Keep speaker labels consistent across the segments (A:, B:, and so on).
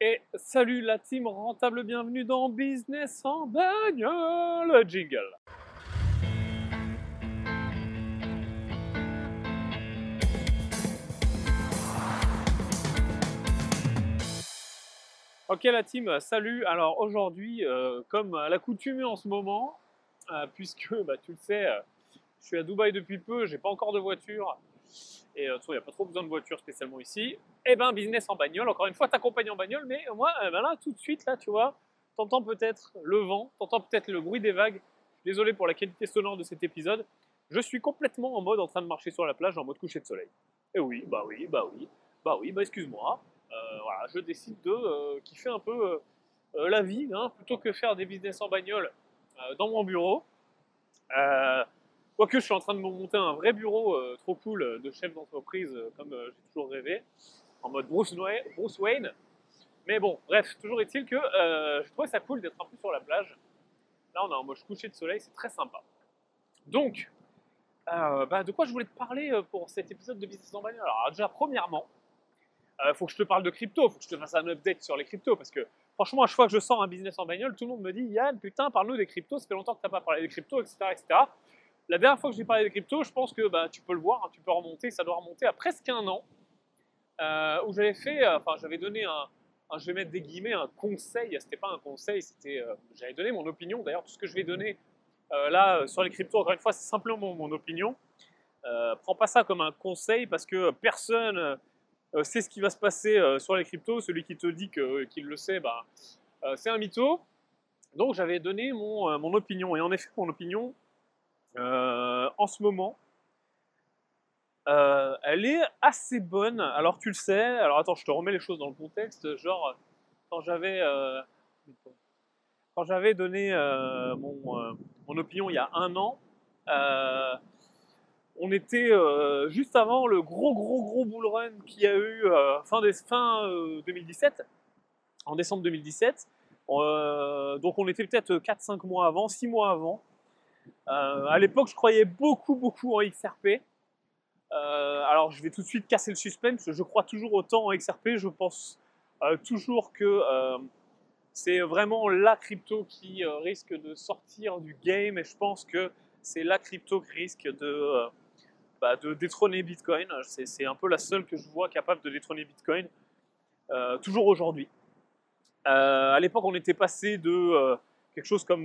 A: Et salut la team rentable, bienvenue dans Business en bagnole, jingle. Ok la team, salut. Alors aujourd'hui, euh, comme à l'accoutumée en ce moment, euh, puisque bah, tu le sais, euh, je suis à Dubaï depuis peu, j'ai pas encore de voiture, et il n'y a pas trop besoin de voiture spécialement ici, et eh ben business en bagnole, encore une fois t'accompagnes en bagnole, mais moi eh ben là tout de suite là tu vois, t'entends peut-être le vent, t'entends peut-être le bruit des vagues, désolé pour la qualité sonore de cet épisode, je suis complètement en mode en train de marcher sur la plage en mode coucher de soleil. Et oui, bah oui, bah oui, bah oui, bah excuse-moi, euh, voilà, je décide de euh, kiffer un peu euh, la vie, hein, plutôt que faire des business en bagnole dans mon bureau. Quoique je suis en train de me monter un vrai bureau trop cool de chef d'entreprise comme j'ai toujours rêvé, en mode Bruce, Wayne. Mais bon, bref, toujours est-il que je trouvais ça cool d'être un peu sur la plage. Là, on est en mode coucher de soleil, c'est très sympa. Donc, bah, de quoi je voulais te parler pour cet épisode de Business en bagnole? Alors, déjà, premièrement, il euh, faut que je te parle de crypto, il faut que je te fasse un update sur les cryptos, parce que franchement, à chaque fois que je sors un business en bagnole, tout le monde me dit Yann, putain, parle-nous des cryptos, ça fait longtemps que tu n'as pas parlé des cryptos, etc., etc. La dernière fois que j'ai parlé des cryptos, je pense que bah, tu peux le voir, hein, tu peux remonter, ça doit remonter à presque un an, euh, où j'avais fait, euh, enfin, j'avais donné un, je vais mettre des guillemets, un conseil, c'était pas un conseil, c'était, j'avais donné mon opinion, d'ailleurs, tout ce que je vais donner là sur les cryptos, encore une fois, c'est simplement mon, opinion. prends pas ça comme un conseil parce que personne euh, c'est ce qui va se passer euh, sur les cryptos. Celui qui te dit qu'il le sait, bah, euh, c'est un mytho. Donc j'avais donné mon, mon, opinion. Et en effet, mon opinion, en ce moment, elle est assez bonne. Alors tu le sais. Alors attends, je te remets les choses dans le contexte. Genre, quand j'avais quand j'avais donné mon, mon, opinion il y a un an, on était euh, juste avant le gros gros gros bull run qu'il y a eu euh, fin, fin 2017, euh, en décembre 2017. donc on était peut-être 4-5 mois avant, 6 mois avant. À l'époque, je croyais beaucoup beaucoup en XRP. alors je vais tout de suite casser le suspense. Je crois toujours autant en XRP. Je pense toujours que c'est vraiment la crypto qui risque de sortir du game et je pense que c'est la crypto qui risque de bah, détrôner Bitcoin. C'est un peu la seule que je vois capable de détrôner Bitcoin, euh, toujours aujourd'hui. Euh, à l'époque, on était passé de euh, quelque chose comme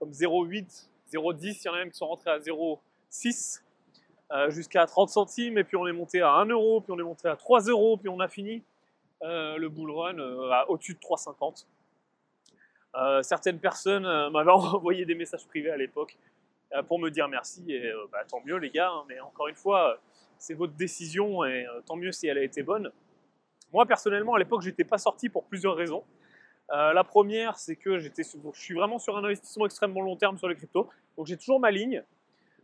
A: 0,8, 0,10, il y en a même qui sont rentrés à 0,6 jusqu'à 30 centimes, et puis on est monté à 1 euro, puis on est monté à 3 euros, puis on a fini le bull run au-dessus de 3,50. certaines personnes m'avaient envoyé des messages privés à l'époque euh, pour me dire merci. Et euh, bah, tant mieux les gars, hein, mais encore une fois, c'est votre décision et euh, tant mieux si elle a été bonne. Moi personnellement, à l'époque, j'étais pas sorti pour plusieurs raisons. La première, c'est que je suis vraiment sur un investissement extrêmement long terme sur les cryptos. Donc j'ai toujours ma ligne.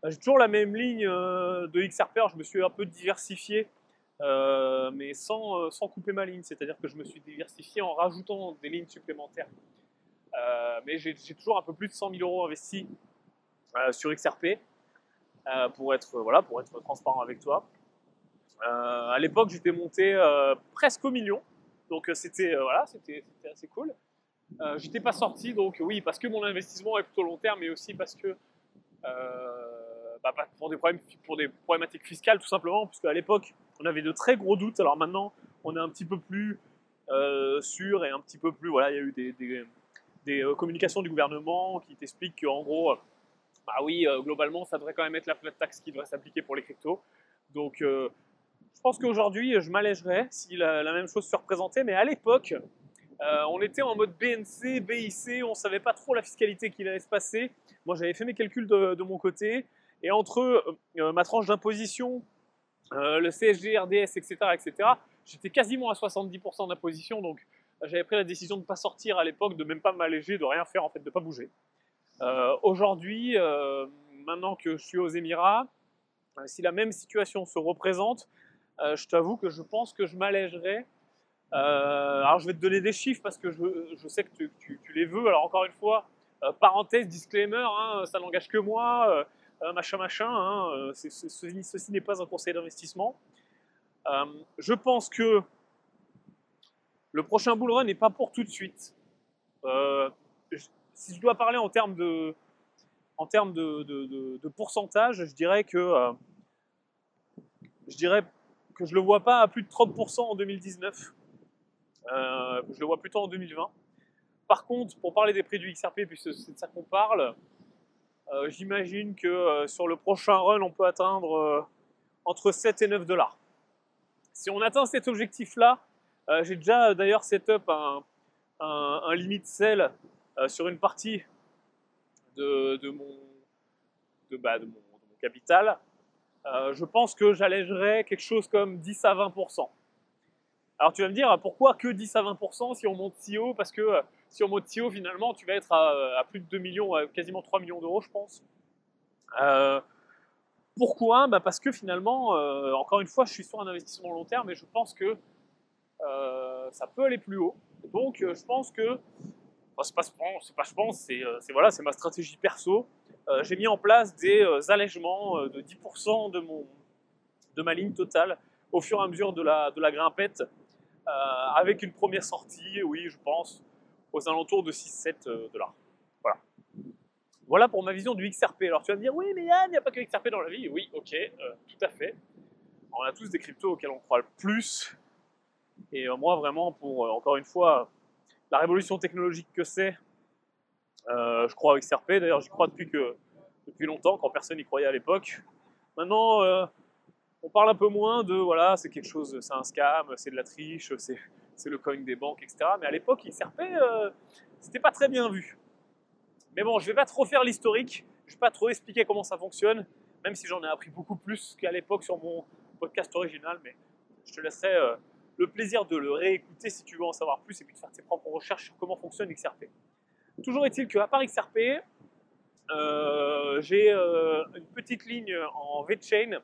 A: J'ai toujours la même ligne de XRP. je me suis un peu diversifié, mais sans, couper ma ligne. C'est-à-dire que je me suis diversifié en rajoutant des lignes supplémentaires. mais j'ai toujours un peu plus de 100 000 euros investis euh, sur XRP euh, pour être voilà pour être transparent avec toi. Euh, à l'époque, j'étais monté presque au million, donc c'était voilà, c'était assez cool. j'étais pas sorti, donc oui, parce que mon investissement est plutôt long terme, mais aussi parce que bah, pour, des problèmes, pour des problématiques fiscales, tout simplement, puisque à l'époque, on avait de très gros doutes. Alors maintenant, on est un petit peu plus sûr et un petit peu plus. Voilà, il y a eu des, des, communications du gouvernement qui t'expliquent qu'en gros, bah oui, euh, globalement, ça devrait quand même être la flat tax qui devrait s'appliquer pour les cryptos. Donc, euh, je pense qu'aujourd'hui, je m'allégerais si la, même chose se représentait, mais à l'époque, euh, on était en mode BNC, BIC, on ne savait pas trop la fiscalité qui allait se passer. Moi, j'avais fait mes calculs de, mon côté, et entre ma tranche d'imposition, le CSG, RDS, etc., etc., j'étais quasiment à 70% d'imposition, donc j'avais pris la décision de ne pas sortir à l'époque, de même pas m'alléger, de rien faire, en fait, de ne pas bouger. Euh, aujourd'hui, euh, maintenant que je suis aux Émirats, euh, si la même situation se représente, je t'avoue que je pense que je m'allégerai. alors je vais te donner des chiffres parce que je, sais que tu, les veux. Alors encore une fois, parenthèse, disclaimer, hein, ça n'engage que moi, machin machin. Hein, ceci, n'est pas un conseil d'investissement. je pense que le prochain bull run n'est pas pour tout de suite. Euh, si je dois parler en termes de, de, pourcentage, je dirais que euh, je dirais que je le vois pas à plus de 30% en 2019. Euh, je le vois plutôt en 2020. Par contre, pour parler des prix du XRP, puisque c'est de ça qu'on parle, euh, j'imagine que sur le prochain run, on peut atteindre entre 7 et 9 dollars. Si on atteint cet objectif-là, j'ai déjà d'ailleurs setup un, un, un limit sell sur une partie de, bah, de, mon, capital, euh, je pense que j'allégerais quelque chose comme 10 à 20%. Alors tu vas me dire, pourquoi que 10 à 20% si on monte si haut? Parce que euh, si on monte si haut, finalement, tu vas être à, plus de 2 millions, quasiment 3 millions d'euros, je pense. Euh, pourquoi? Bah Parce que finalement, encore une fois, je suis sur un investissement long terme et je pense que ça peut aller plus haut. Donc je pense que c'est pas, je pense, euh, c'est voilà, ma stratégie perso. Euh, j'ai mis en place des euh, allègements de 10% de, mon, de ma ligne totale au fur et à mesure de la, de la grimpette, avec une première sortie, oui, je pense, aux alentours de 6-7 dollars. Voilà. Voilà pour ma vision du XRP. Alors tu vas me dire, oui, mais Yann, il n'y a pas que XRP dans la vie. Oui, ok, tout à fait. On a tous des cryptos auxquels on croit le plus. Et moi, vraiment, pour, encore une fois, la révolution technologique que c'est, euh, je crois avec XRP, d'ailleurs j'y crois depuis, que, depuis longtemps, quand personne n'y croyait à l'époque. Maintenant, euh, on parle un peu moins de, voilà, c'est quelque chose, c'est un scam, c'est de la triche, c'est le coin des banques, etc. Mais à l'époque, XRP, euh, c'était pas très bien vu. Mais bon, je vais pas trop faire l'historique, je vais pas trop expliquer comment ça fonctionne, même si j'en ai appris beaucoup plus qu'à l'époque sur mon podcast original, mais je te laisserai le plaisir de le réécouter si tu veux en savoir plus et puis de faire tes propres recherches sur comment fonctionne XRP. Toujours est-il qu'à part XRP, euh, j'ai euh, une petite ligne en VeChain.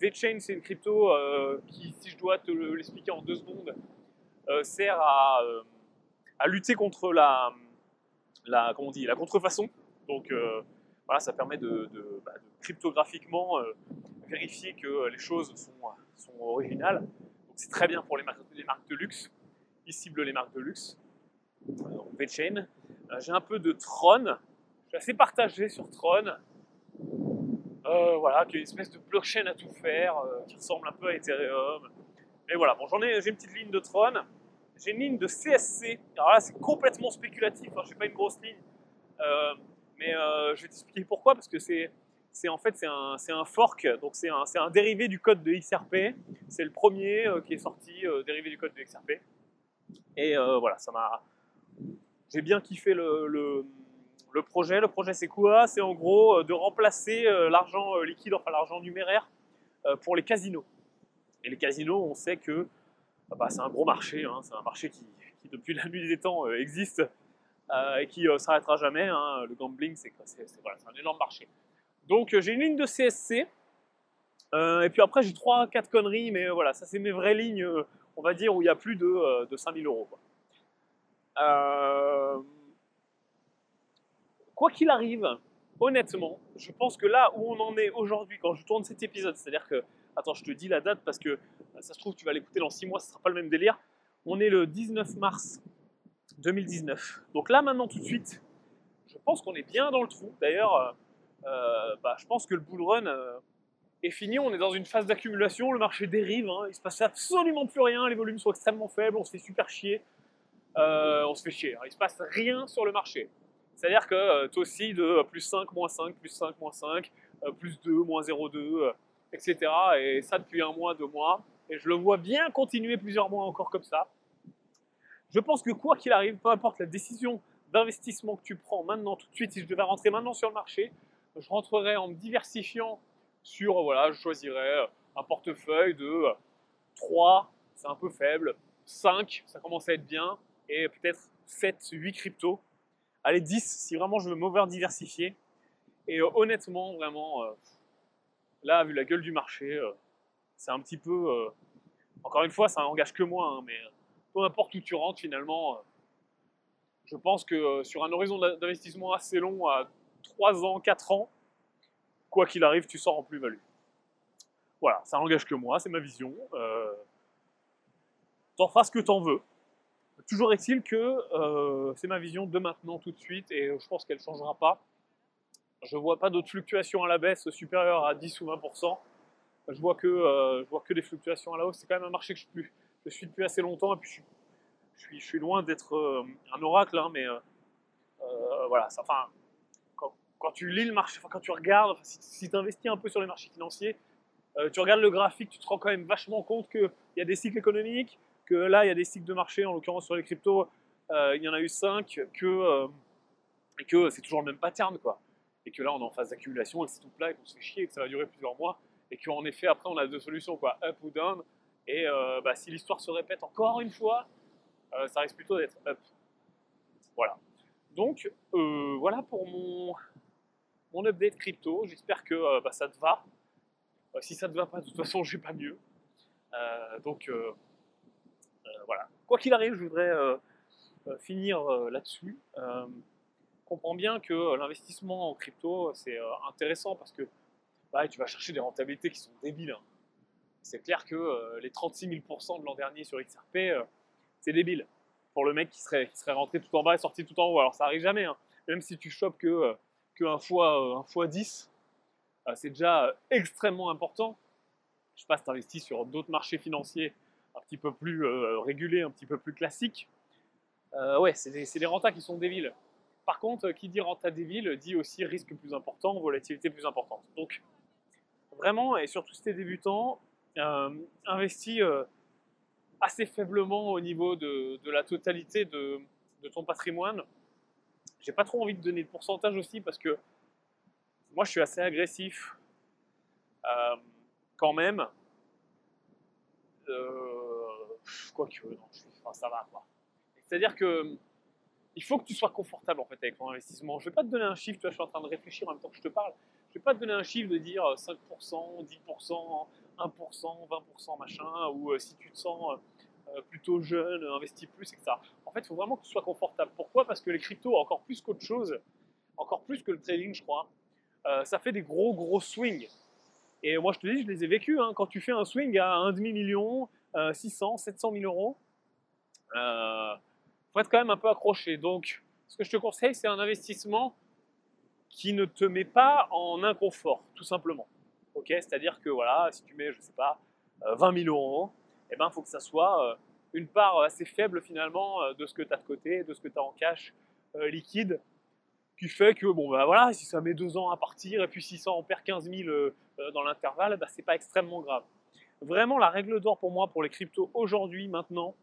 A: VeChain, c'est une crypto euh, qui, si je dois te l'expliquer en deux secondes, sert à, lutter contre la, comment on dit, la contrefaçon. Donc voilà, ça permet de, bah, cryptographiquement vérifier que les choses sont, originales c'est très bien pour les marques, de luxe. Ils ciblent les marques de luxe. Donc VeChain. Euh, j'ai un peu de Tron. Je suis assez partagé sur Tron. Euh, voilà, qui est une espèce de blockchain à tout faire, euh, qui ressemble un peu à Ethereum. Mais voilà, bon, j'en ai, j'ai une petite ligne de Tron. J'ai une ligne de CSC. Alors là, c'est complètement spéculatif. Hein, j'ai pas une grosse ligne. mais je vais t'expliquer pourquoi, parce que c'est c'est en fait c'est un, un, fork, donc c'est un, un, dérivé du code de XRP. C'est le premier qui est sorti dérivé du code de XRP. Et voilà, ça m'a. J'ai bien kiffé le, projet. Le projet c'est quoi? C'est en gros de remplacer l'argent liquide, enfin l'argent numéraire, pour les casinos. Et les casinos, on sait que bah, c'est un gros marché, hein. c'est un marché qui, depuis la nuit des temps existe et qui ne s'arrêtera jamais. Hein. Le gambling, c'est un énorme marché. Donc euh, j'ai une ligne de CSC. Euh, et puis après j'ai 3-4 conneries, mais euh, voilà, ça c'est mes vraies lignes, on va dire, où il y a plus de, de 5000 euros. Qu'il arrive, honnêtement, je pense que là où on en est aujourd'hui, quand je tourne cet épisode, c'est-à-dire que, attends, je te dis la date parce que ça se trouve, tu vas l'écouter dans 6 mois, ce sera pas le même délire. On est le 19 mars 2019. Donc là, maintenant, tout de suite, je pense qu'on est bien dans le trou. D'ailleurs, euh, bah, je pense que le bull run euh, est fini. On est dans une phase d'accumulation, le marché dérive, hein. il se passe absolument plus rien, les volumes sont extrêmement faibles, on se fait super chier. Euh, on se fait chier, hein. il se passe rien sur le marché. C'est-à-dire que toi aussi de plus 5, moins 5, plus 5, moins 5, plus 2, moins 0,2, etc. Et ça depuis un mois, deux mois. Et je le vois bien continuer plusieurs mois encore comme ça. Je pense que quoi qu'il arrive, peu importe la décision d'investissement que tu prends maintenant, tout de suite, si je devais rentrer maintenant sur le marché, je rentrerai en me diversifiant sur, voilà, je choisirais un portefeuille de 3, c'est un peu faible, 5, ça commence à être bien, et peut-être 7, 8 cryptos. Allez, 10 si vraiment je veux m'over diversifier. Et euh, honnêtement, vraiment, euh, là, vu la gueule du marché, euh, c'est un petit peu. encore une fois, ça n'engage que moi, hein, mais peu importe où tu rentres, finalement, je pense que sur un horizon d'investissement assez long, à 3 ans, 4 ans, quoi qu'il arrive, tu sors en plus-value. Voilà, ça n'engage que moi, c'est ma vision. T'en feras ce que t'en veux. Toujours est-il que euh, c'est ma vision de maintenant tout de suite et je pense qu'elle ne changera pas. Je vois pas d'autres fluctuations à la baisse supérieures à 10 ou 20%. Je vois que, je vois que des fluctuations à la hausse. C'est quand même un marché que je, suis depuis assez longtemps et puis je suis loin d'être euh, un oracle, hein, mais euh, euh, voilà, enfin, quand, tu lis le marché, quand tu regardes, si, tu investis un peu sur les marchés financiers, tu regardes le graphique, tu te rends quand même vachement compte qu'il y a des cycles économiques, là, il y a des cycles de marché, en l'occurrence sur les cryptos, il y en a eu 5, que, et que c'est toujours le même pattern, quoi. Et que là, on est en phase d'accumulation, et c'est tout plat, et qu'on se fait chier, et que ça va durer plusieurs mois, et qu'en effet, après, on a deux solutions, quoi, up ou down. Et bah, si l'histoire se répète encore une fois, euh, ça risque plutôt d'être up. Voilà. Donc, euh, voilà pour mon, mon update crypto. J'espère que euh, bah, ça te va. si ça te va pas, de toute façon, j'ai pas mieux. donc, voilà. Quoi qu'il arrive, je voudrais finir là-dessus. comprends bien que l'investissement en crypto, c'est intéressant parce que bah, tu vas chercher des rentabilités qui sont débiles. Hein. C'est clair que les 36 000% de l'an dernier sur XRP, c'est débile. Pour le mec qui serait, qui serait rentré tout en bas et sorti tout en haut. Alors ça arrive jamais. Hein. Même si tu chopes que, euh, que un, fois, euh, un fois 10, euh, c'est déjà extrêmement important. Je passe t'investis sur d'autres marchés financiers un petit peu plus régulés, un petit peu plus classiques. ouais, c'est des, des rentas qui sont débiles. Par contre, qui dit renta débile dit aussi risque plus important, volatilité plus importante. Donc, vraiment, et surtout si tu es débutant, investis assez faiblement au niveau de, la totalité de, ton patrimoine. J'ai pas trop envie de donner de pourcentage aussi parce que moi je suis assez agressif euh, quand même. Euh, Quoique, non, enfin, ça va quoi. C'est-à-dire que il faut que tu sois confortable en fait avec ton investissement. Je vais pas te donner un chiffre, tu vois, je suis en train de réfléchir en même temps que je te parle. Je vais pas te donner un chiffre de dire 5%, 10%, 1%, 20%, machin, ou euh, si tu te sens euh, plutôt jeune, investis plus, etc. En fait, il faut vraiment que tu sois confortable. Pourquoi? Parce que les cryptos, encore plus qu'autre chose, encore plus que le trading, je crois, euh, ça fait des gros, gros swings. Et moi, je te dis, je les ai vécus. Hein. Quand tu fais un swing à 1,5 million, 600, 700 000 euros, il faut être quand même un peu accroché. Donc, ce que je te conseille, c'est un investissement qui ne te met pas en inconfort, tout simplement. Ok, c'est-à-dire que voilà, si tu mets, je sais pas, 20 000 euros, eh ben, faut que ça soit euh, une part assez faible finalement euh, de ce que tu as de côté, de ce que tu as en cash euh, liquide, qui fait que, bon, bah voilà, si ça met deux ans à partir et puis si ça en perd 15 000 dans l'intervalle, bah, c'est pas extrêmement grave. Vraiment, la règle d'or pour moi, pour les cryptos aujourd'hui, maintenant,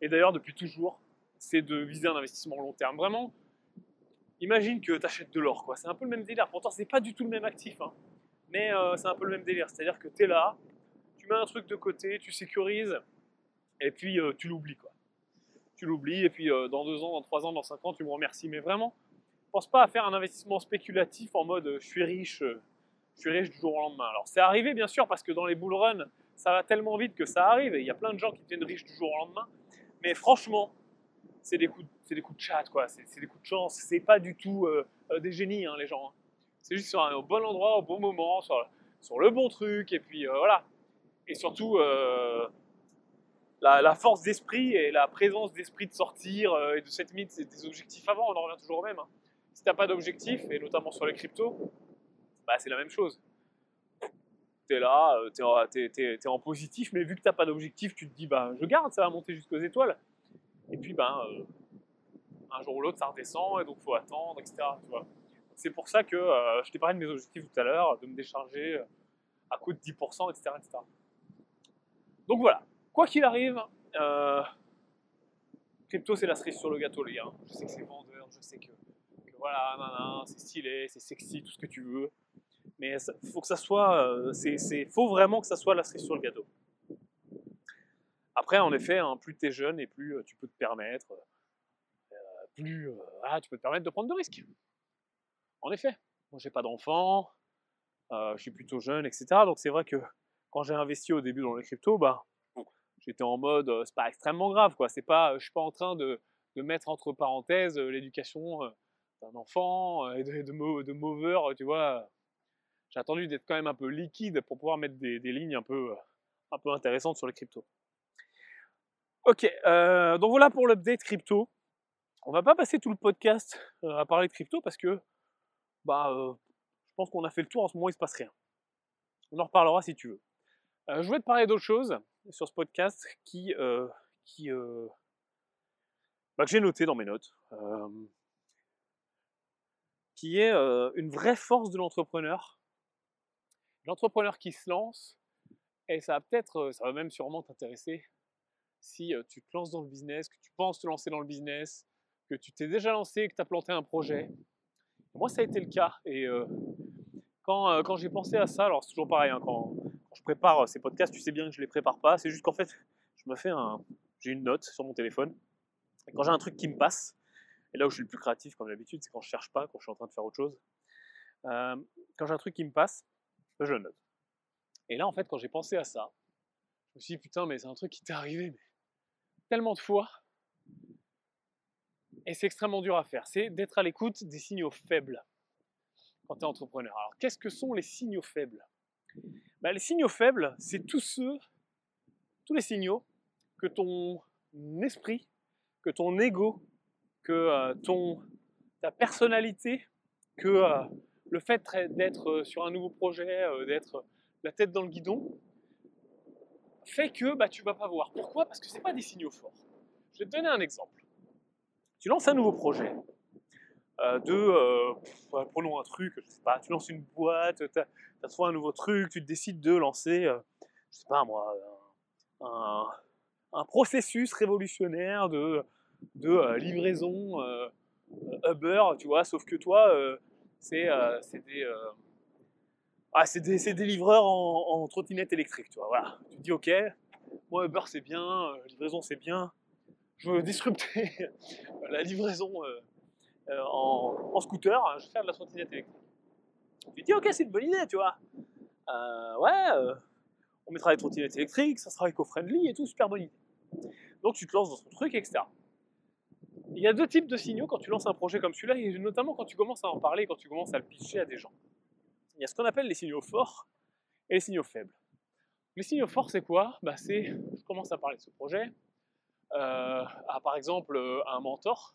A: et d'ailleurs depuis toujours, c'est de viser un investissement long terme. Vraiment, imagine que tu achètes de l'or, quoi. C'est un peu le même délire. Pourtant, c'est pas du tout le même actif, hein. mais c'est un peu le même délire. C'est-à-dire que tu es là, tu mets un truc de côté, tu sécurises, et puis euh, tu l'oublies quoi. Tu l'oublies, et puis euh, dans deux ans, dans trois ans, dans cinq ans, tu me remercies. Mais vraiment, pense pas à faire un investissement spéculatif en mode je suis riche, euh, je suis riche du jour au lendemain. Alors c'est arrivé bien sûr parce que dans les bull runs, ça va tellement vite que ça arrive, et il y a plein de gens qui deviennent riches du jour au lendemain. Mais franchement, c'est des coups, c'est des coups de chat quoi. C'est des coups de chance. C'est pas du tout des génies hein, les gens. Hein. C'est juste au bon endroit, au bon moment, sur, le bon truc, et puis voilà et surtout euh, la, force d'esprit et la présence d'esprit de sortir euh, et de cette mythe des objectifs avant, on en revient toujours au même. Hein. Si tu n'as pas d'objectif, et notamment sur les cryptos, bah, c'est la même chose. Tu es là, euh, tu es, en positif, mais vu que tu n'as pas d'objectif, tu te dis bah, je garde, ça va monter jusqu'aux étoiles. Et puis ben, un jour ou l'autre, ça redescend, et donc faut attendre, etc. C'est pour ça que je t'ai parlé de mes objectifs tout à l'heure, de me décharger à coût de 10%, etc. Donc voilà, quoi qu'il arrive, euh, crypto c'est la cerise sur le gâteau les gars. Je sais que c'est vendeur, je sais que, voilà, c'est stylé, c'est sexy, tout ce que tu veux. Mais il faut que ça soit, euh, c'est, faut vraiment que ça soit la cerise sur le gâteau. Après, en effet, hein, plus tu es jeune et plus euh, tu peux te permettre, plus tu peux te permettre de prendre de risques. En effet, moi j'ai pas d'enfant, je suis plutôt jeune, etc. Donc c'est vrai que quand j'ai investi au début dans les cryptos, bah, j'étais en mode, euh, c'est pas extrêmement grave, quoi. C'est pas, je suis pas en train de, mettre entre parenthèses euh, l'éducation euh, d'un enfant et de, de, mover, tu vois. J'ai attendu d'être quand même un peu liquide pour pouvoir mettre des, lignes un peu, un peu intéressantes sur les cryptos. Ok, euh, donc voilà pour l'update crypto. On va pas passer tout le podcast euh, à parler de crypto parce que bah, euh, je pense qu'on a fait le tour en ce moment, il se passe rien. On en reparlera si tu veux. je voulais te parler d'autre chose sur ce podcast qui, qui bah, que j'ai noté dans mes notes, qui est une vraie force de l'entrepreneur. L'entrepreneur qui se lance, et ça va peut-être, ça va même sûrement t'intéresser si tu te lances dans le business, que tu penses te lancer dans le business, que tu t'es déjà lancé, que tu as planté un projet. Moi, ça a été le cas. Et quand, quand j'ai pensé à ça, alors c'est toujours pareil, hein, quand, je prépare ces podcasts, tu sais bien que je les prépare pas. C'est juste qu'en fait, je me fais un, j'ai une note sur mon téléphone. Et quand j'ai un truc qui me passe, et là où je suis le plus créatif, comme d'habitude, c'est quand je cherche pas, quand je suis en train de faire autre chose. quand j'ai un truc qui me passe, je le note. Et là, en fait, quand j'ai pensé à ça, je me suis dit, putain, mais c'est un truc qui t'est arrivé tellement de fois. Et c'est extrêmement dur à faire. C'est d'être à l'écoute des signaux faibles quand tu es entrepreneur. Alors, qu'est-ce que sont les signaux faibles? Bah, Les signaux faibles, c'est tous ceux, tous les signaux que ton esprit, que ton ego, que euh, ton, ta personnalité, que euh, le fait d'être sur un nouveau projet, euh, d'être la tête dans le guidon, fait que bah, tu vas pas voir. Pourquoi? Parce que ce pas des signaux forts. Je vais te donner un exemple. Tu lances un nouveau projet. Euh, de, euh, prenons un truc, je sais pas, tu lances une boîte, tu as, trouvé un nouveau truc, tu décides de lancer, euh, je sais pas moi, un, un processus révolutionnaire de, de livraison Uber, tu vois, sauf que toi, c'est des ah, c'est des, livreurs en, trottinette électrique, tu vois. Voilà. Tu te dis, ok, moi, Uber c'est bien, euh, livraison c'est bien. Je veux disrupter la livraison euh, euh, en, scooter, je vais faire de la trottinette électrique. Tu te dis, ok, c'est une bonne idée, tu vois. ouais, on mettra des trottinettes électriques, ça sera éco-friendly et tout, super bonne idée. Donc tu te lances dans ton truc, etc. Il y a deux types de signaux quand tu lances un projet comme celui-là, et notamment quand tu commences à en parler, quand tu commences à le pitcher à des gens il y a ce qu'on appelle les signaux forts et les signaux faibles. Les signaux forts, c'est quoi? Bah, C'est, je commence à parler de ce projet, euh, à par exemple un mentor,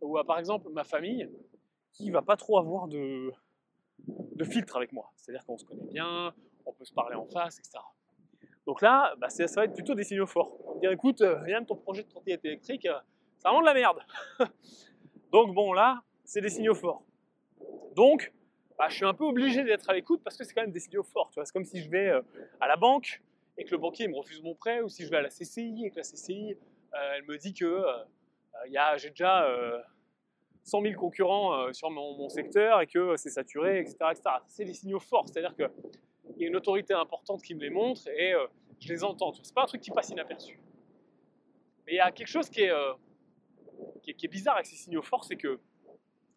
A: ou à par exemple ma famille, qui va pas trop avoir de, de filtre avec moi. C'est-à-dire qu'on se connaît bien, on peut se parler en face, etc. Donc là, bah, ça va être plutôt des signaux forts. On va dire, écoute, rien de ton projet de trottinette électrique, c'est vraiment de la merde. Donc bon, là, c'est des signaux forts. Donc, bah, je suis un peu obligé d'être à l'écoute parce que c'est quand même des signaux forts. C'est comme si je vais euh, à la banque et que le banquier me refuse mon prêt, ou si je vais à la CCI et que la CCI euh, elle me dit que euh, j'ai déjà 100 000 concurrents sur mon, secteur et que c'est saturé, etc. C'est des signaux forts, c'est-à-dire qu'il y a une autorité importante qui me les montre et je les entends. C'est pas un truc qui passe inaperçu. Mais il y a quelque chose qui est, qui est bizarre avec ces signaux forts, c'est que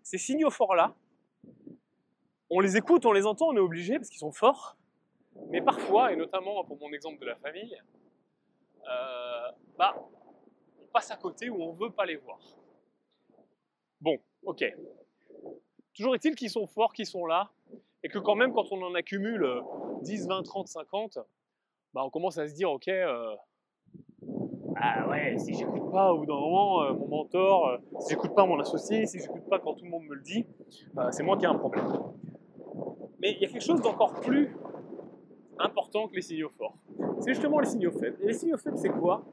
A: ces signaux forts-là, on les écoute, on les entend, on est obligé parce qu'ils sont forts. Mais parfois, et notamment pour mon exemple de la famille, euh, bah, on passe à côté ou on ne veut pas les voir. Bon, ok. Toujours est-il qu'ils sont forts, qu'ils sont là, et que quand même, quand on en accumule 10, 20, 30, 50, bah, on commence à se dire, ok, euh, ah ouais, si j'écoute pas au bout d'un moment euh, mon mentor, euh, si j'écoute pas mon associé, si j'écoute pas quand tout le monde me le dit, c'est moi qui ai un problème. Mais il y a quelque chose d'encore plus important que les signaux forts. C'est justement les signaux faibles. Et les signaux faibles, c'est quoi?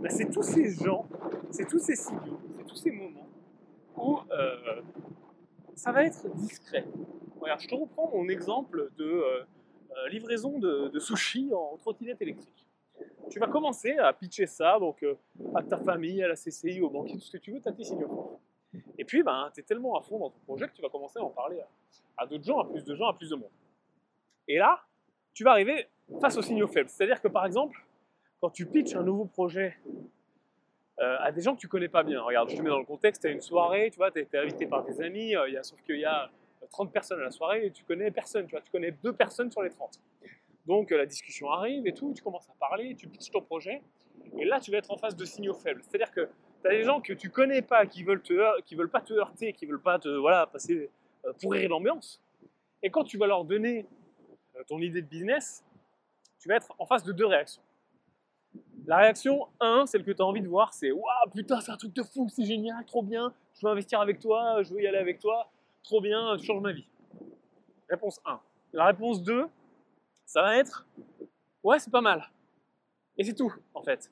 A: Ben, C'est tous ces gens, c'est tous ces signaux, c'est tous ces moments où euh, ça va être discret. Regarde, je te reprends mon exemple de euh, euh, livraison de, de, sushi en trottinette électrique. Tu vas commencer à pitcher ça donc, à ta famille, à la CCI, au banquier, tout ce que tu veux, tu as tes signaux forts. Et puis, ben, tu es tellement à fond dans ton projet que tu vas commencer à en parler à, d'autres gens, à plus de gens, à plus de monde. Et là, tu vas arriver face aux signaux faibles. C'est-à-dire que, par exemple, quand tu pitches un nouveau projet euh, à des gens que tu connais pas bien, regarde, je te mets dans le contexte, tu as une soirée, tu vois, tu invité par des amis, euh, y a, sauf qu'il y a 30 personnes à la soirée et tu connais personne, tu vois, tu connais deux personnes sur les 30. Donc euh, la discussion arrive et tout, tu commences à parler, tu pitches ton projet, et là tu vas être en face de signaux faibles. C'est-à-dire que tu as des gens que tu connais pas, qui veulent, te, qui veulent pas te heurter, qui veulent pas te voilà, passer euh, pourrir l'ambiance. Et quand tu vas leur donner euh, ton idée de business, tu vas être en face de deux réactions. La réaction 1, celle que tu as envie de voir, c'est Waouh, putain, c'est un truc de fou, c'est génial, trop bien, je veux investir avec toi, je veux y aller avec toi, trop bien, tu changes ma vie. Réponse 1. La réponse 2, ça va être Ouais, c'est pas mal. Et c'est tout, en fait.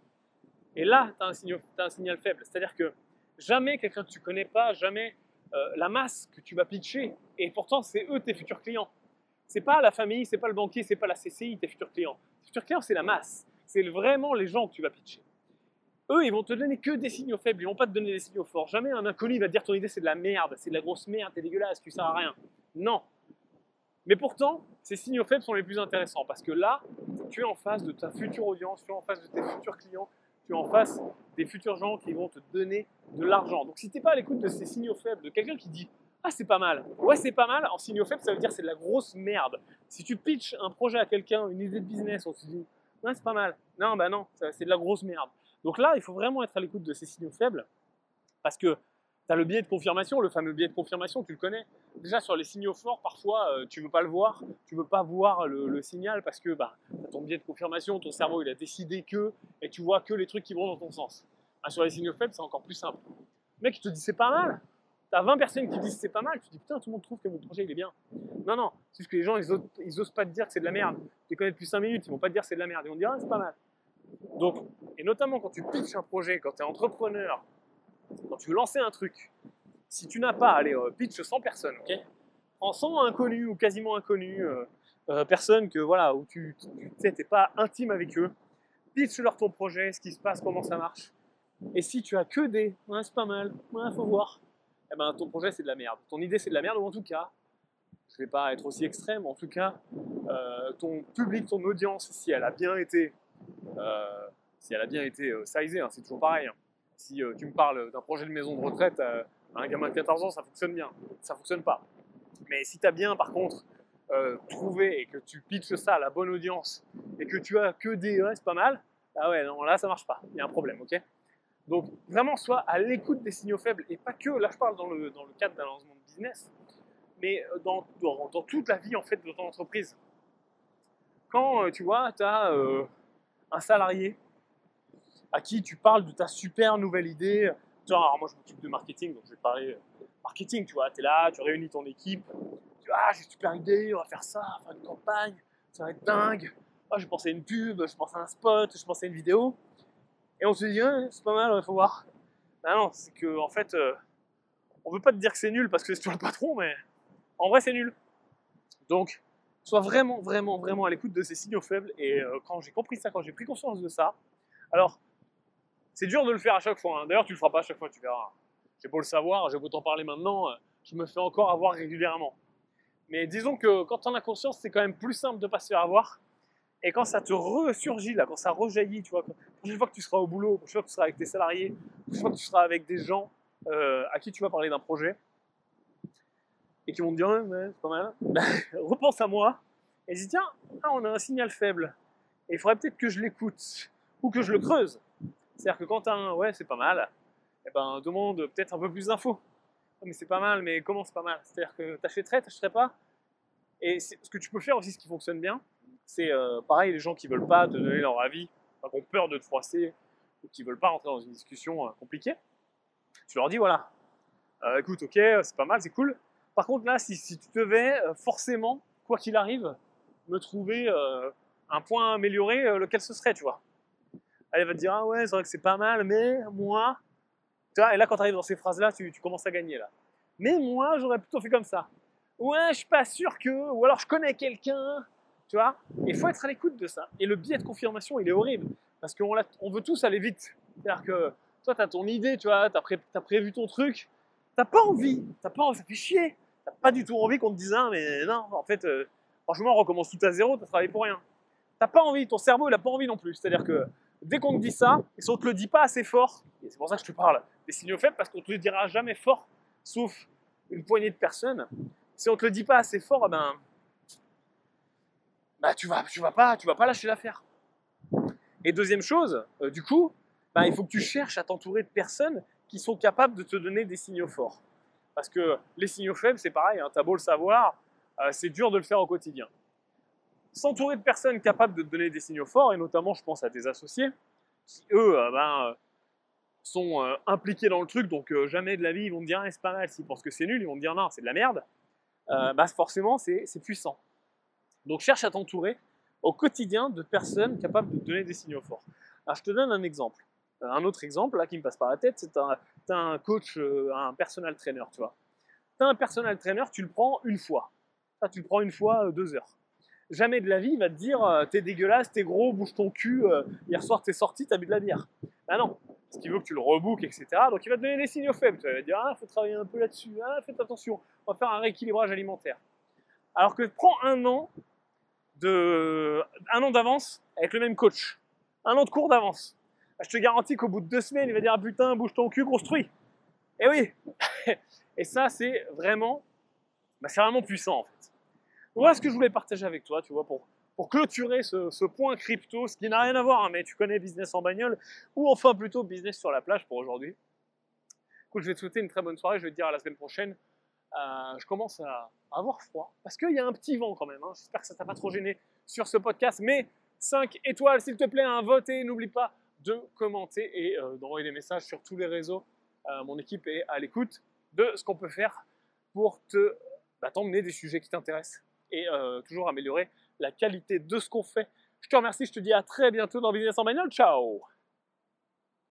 A: Et là, tu as, un signal faible. C'est-à-dire que jamais quelqu'un que tu connais pas, jamais euh, la masse que tu vas pitcher, et pourtant, c'est eux tes futurs clients. C'est pas la famille, c'est pas le banquier, c'est pas la CCI, tes futurs clients. Tes futurs clients, c'est la masse. C'est vraiment les gens que tu vas pitcher. Eux, ils vont te donner que des signaux faibles, ils vont pas te donner des signaux forts. Jamais un inconnu va te dire ton idée c'est de la merde, c'est de la grosse merde, t'es dégueulasse, tu sers à rien. Non. Mais pourtant, ces signaux faibles sont les plus intéressants parce que là, tu es en face de ta future audience, tu es en face de tes futurs clients, tu es en face des futurs gens qui vont te donner de l'argent. Donc si tu n'es pas à l'écoute de ces signaux faibles, de quelqu'un qui dit ah, c'est pas mal. Ouais, c'est pas mal. En signaux faibles, ça veut dire c'est de la grosse merde. Si tu pitches un projet à quelqu'un, une idée de business, on se dit, ouais, c'est pas mal. Non, bah non, c'est de la grosse merde. Donc là, il faut vraiment être à l'écoute de ces signaux faibles parce que tu as le biais de confirmation, le fameux biais de confirmation, tu le connais. Déjà, sur les signaux forts, parfois, euh, tu veux pas le voir, tu veux pas voir le, signal parce que bah, ton biais de confirmation, ton cerveau, il a décidé que, et tu vois que les trucs qui vont dans ton sens. Ah, sur les signaux faibles, c'est encore plus simple. Le mec, il te dit c'est pas mal, T'as 20 personnes qui disent c'est pas mal, tu te dis putain, tout le monde trouve que mon projet il est bien. Non, non, c'est juste que les gens ils osent, pas te dire que c'est de la merde. Tu les connais depuis 5 minutes, ils vont pas te dire c'est de la merde. Ils vont te dire ah, c'est pas mal. Donc, et notamment quand tu pitches un projet, quand tu es entrepreneur, quand tu veux lancer un truc, si tu n'as pas, allez, euh, pitch 100 personnes, ok En 100 inconnus ou quasiment inconnus, euh, euh, personnes que voilà, où tu n'es pas intime avec eux, pitch leur ton projet, ce qui se passe, comment ça marche. Et si tu as que des, ouais, c'est pas mal, ouais, faut voir, eh ben, ton projet c'est de la merde. Ton idée c'est de la merde, ou en tout cas, je ne vais pas être aussi extrême, en tout cas, euh, ton public, ton audience, si elle a bien été, euh, si elle a bien été euh, sizée, hein, c'est toujours pareil. Hein. Si tu me parles d'un projet de maison de retraite à un gamin de 14 ans, ça fonctionne bien. Ça fonctionne pas. Mais si tu as bien, par contre, trouvé et que tu pitches ça à la bonne audience et que tu as que des ouais, c'est pas mal, ah ouais, non, là ça marche pas. Il y a un problème, ok? Donc vraiment, soit à l'écoute des signaux faibles, et pas que, là je parle dans le, cadre d'un lancement de business, mais euh, dans, toute la vie en fait de ton entreprise. Quand euh, tu vois, tu as euh, un salarié à qui tu parles de ta super nouvelle idée, genre, moi je m'occupe de marketing, donc je vais parler marketing, tu vois, tu es là, tu réunis ton équipe, tu vois, ah, j'ai une super idée, on va faire ça, on va faire une campagne, ça va être dingue, ah, je pensais à une pub, je pense à un spot, je pensais à une vidéo, et on se dit, c'est pas mal, il faut voir. Ben non, c'est que en fait, euh, on veut pas te dire que c'est nul parce que c'est toi le patron, mais en vrai, c'est nul. Donc, sois vraiment, vraiment, vraiment à l'écoute de ces signaux faibles. Et euh, quand j'ai compris ça, quand j'ai pris conscience de ça, alors, c'est dur de le faire à chaque fois. Hein. D'ailleurs, tu le feras pas à chaque fois, tu verras. J'ai beau le savoir, j'ai beau t'en parler maintenant, euh, je me fais encore avoir régulièrement. Mais disons que quand en as conscience, c'est quand même plus simple de pas se faire avoir et quand ça te ressurgit, là, quand ça rejaillit, tu vois, quand, prochaine fois que tu seras au boulot, prochaine fois que tu seras avec tes salariés, prochaine fois que tu seras avec des gens euh, à qui tu vas parler d'un projet, et qui vont te dire, ouais, c'est pas mal, repense à moi, et dis, tiens, ah, on a un signal faible, et il faudrait peut-être que je l'écoute, ou que je le creuse. C'est-à-dire que quand un, ouais, c'est pas mal, eh ben, demande peut-être un peu plus d'infos. mais c'est pas mal, mais comment c'est pas mal? C'est-à-dire que t'achèterais, t'achèterais pas? Et ce que tu peux faire aussi, ce qui fonctionne bien, c'est euh, pareil, les gens qui veulent pas te donner leur avis, qui ont peur de te froisser, ou qui veulent pas rentrer dans une discussion euh, compliquée, tu leur dis voilà, euh, écoute, ok, c'est pas mal, c'est cool. Par contre, là, si, tu devais forcément, quoi qu'il arrive, me trouver un point amélioré, lequel ce serait, tu vois? Elle va te dire, ah ouais, c'est vrai que c'est pas mal, mais moi. Tu vois, et là, quand tu arrives dans ces phrases-là, tu, commences à gagner, là. Mais moi, j'aurais plutôt fait comme ça. Ouais, je suis pas sûr que. Ou alors, je connais quelqu'un tu vois Il faut être à l'écoute de ça. Et le biais de confirmation, il est horrible. Parce qu'on on veut tous aller vite. C'est-à-dire que toi, tu as ton idée, tu vois, tu as, prévu ton truc. T'as pas envie. T'as pas envie, ça fait chier. T'as pas du tout envie qu'on te dise, ah, mais non, en fait, euh, franchement, on recommence tout à zéro, t'as travaillé pour rien. T'as pas envie, ton cerveau, il a pas envie non plus. C'est-à-dire que dès qu'on te dit ça, et si on te le dit pas assez fort, et c'est pour ça que je te parle des signaux faibles, parce qu'on te le dira jamais fort, sauf une poignée de personnes. Si on te le dit pas assez fort, ben, bah, tu vas, tu vas pas, tu vas pas lâcher l'affaire. Et deuxième chose, euh, du coup, bah, il faut que tu cherches à t'entourer de personnes qui sont capables de te donner des signaux forts. Parce que les signaux faibles, c'est pareil, hein, tu as beau le savoir, euh, c'est dur de le faire au quotidien. S'entourer de personnes capables de te donner des signaux forts, et notamment je pense à tes associés, qui eux, euh, ben, euh, sont euh, impliqués dans le truc, donc euh, jamais de la vie ils vont te dire Ah, c'est pas mal, s'ils pensent que c'est nul, ils vont te dire non, c'est de la merde, bah, forcément c'est puissant. Donc cherche à t'entourer au quotidien de personnes capables de te donner des signaux forts. Alors je te donne un exemple. Un autre exemple là qui me passe par la tête, c'est un, un coach, un personal trainer, tu vois. T'as un personal trainer, tu le prends une fois. Ça, tu le prends une fois, deux heures. Jamais de la vie, il va te dire euh, t'es dégueulasse, t'es gros, bouge ton cul, euh, hier soir t'es sorti, t'as bu de la bière. Ah non, parce qu'il veut que tu le rebookes, etc. Donc il va te donner des signaux faibles. Tu vas dire ah, faut travailler un peu là-dessus, ah, faites attention, on va faire un rééquilibrage alimentaire. Alors que prends un an de un an d'avance avec le même coach, un an de cours d'avance. Je te garantis qu'au bout de deux semaines, il va dire ah, putain, bouge ton cul, grosse truie. Et oui. Et ça, c'est vraiment, bah, c'est vraiment puissant en fait. Voilà ce que je voulais partager avec toi, tu vois, pour, clôturer ce, point crypto, ce qui n'a rien à voir, hein, mais tu connais business en bagnole, ou enfin plutôt business sur la plage pour aujourd'hui. Écoute, je vais te souhaiter une très bonne soirée, je vais te dire à la semaine prochaine. Euh, je commence à avoir froid, parce qu'il y a un petit vent quand même. hein. J'espère que ça t'a pas trop gêné sur ce podcast, mais 5 étoiles s'il te plaît, un vote et n'oublie pas de commenter et euh, d'envoyer des messages sur tous les réseaux. Euh, mon équipe est à l'écoute de ce qu'on peut faire pour te bah, t'emmener des sujets qui t'intéressent et euh, toujours améliorer la qualité de ce qu'on fait. Je te remercie, je te dis à très bientôt dans Business en Bagnole. Ciao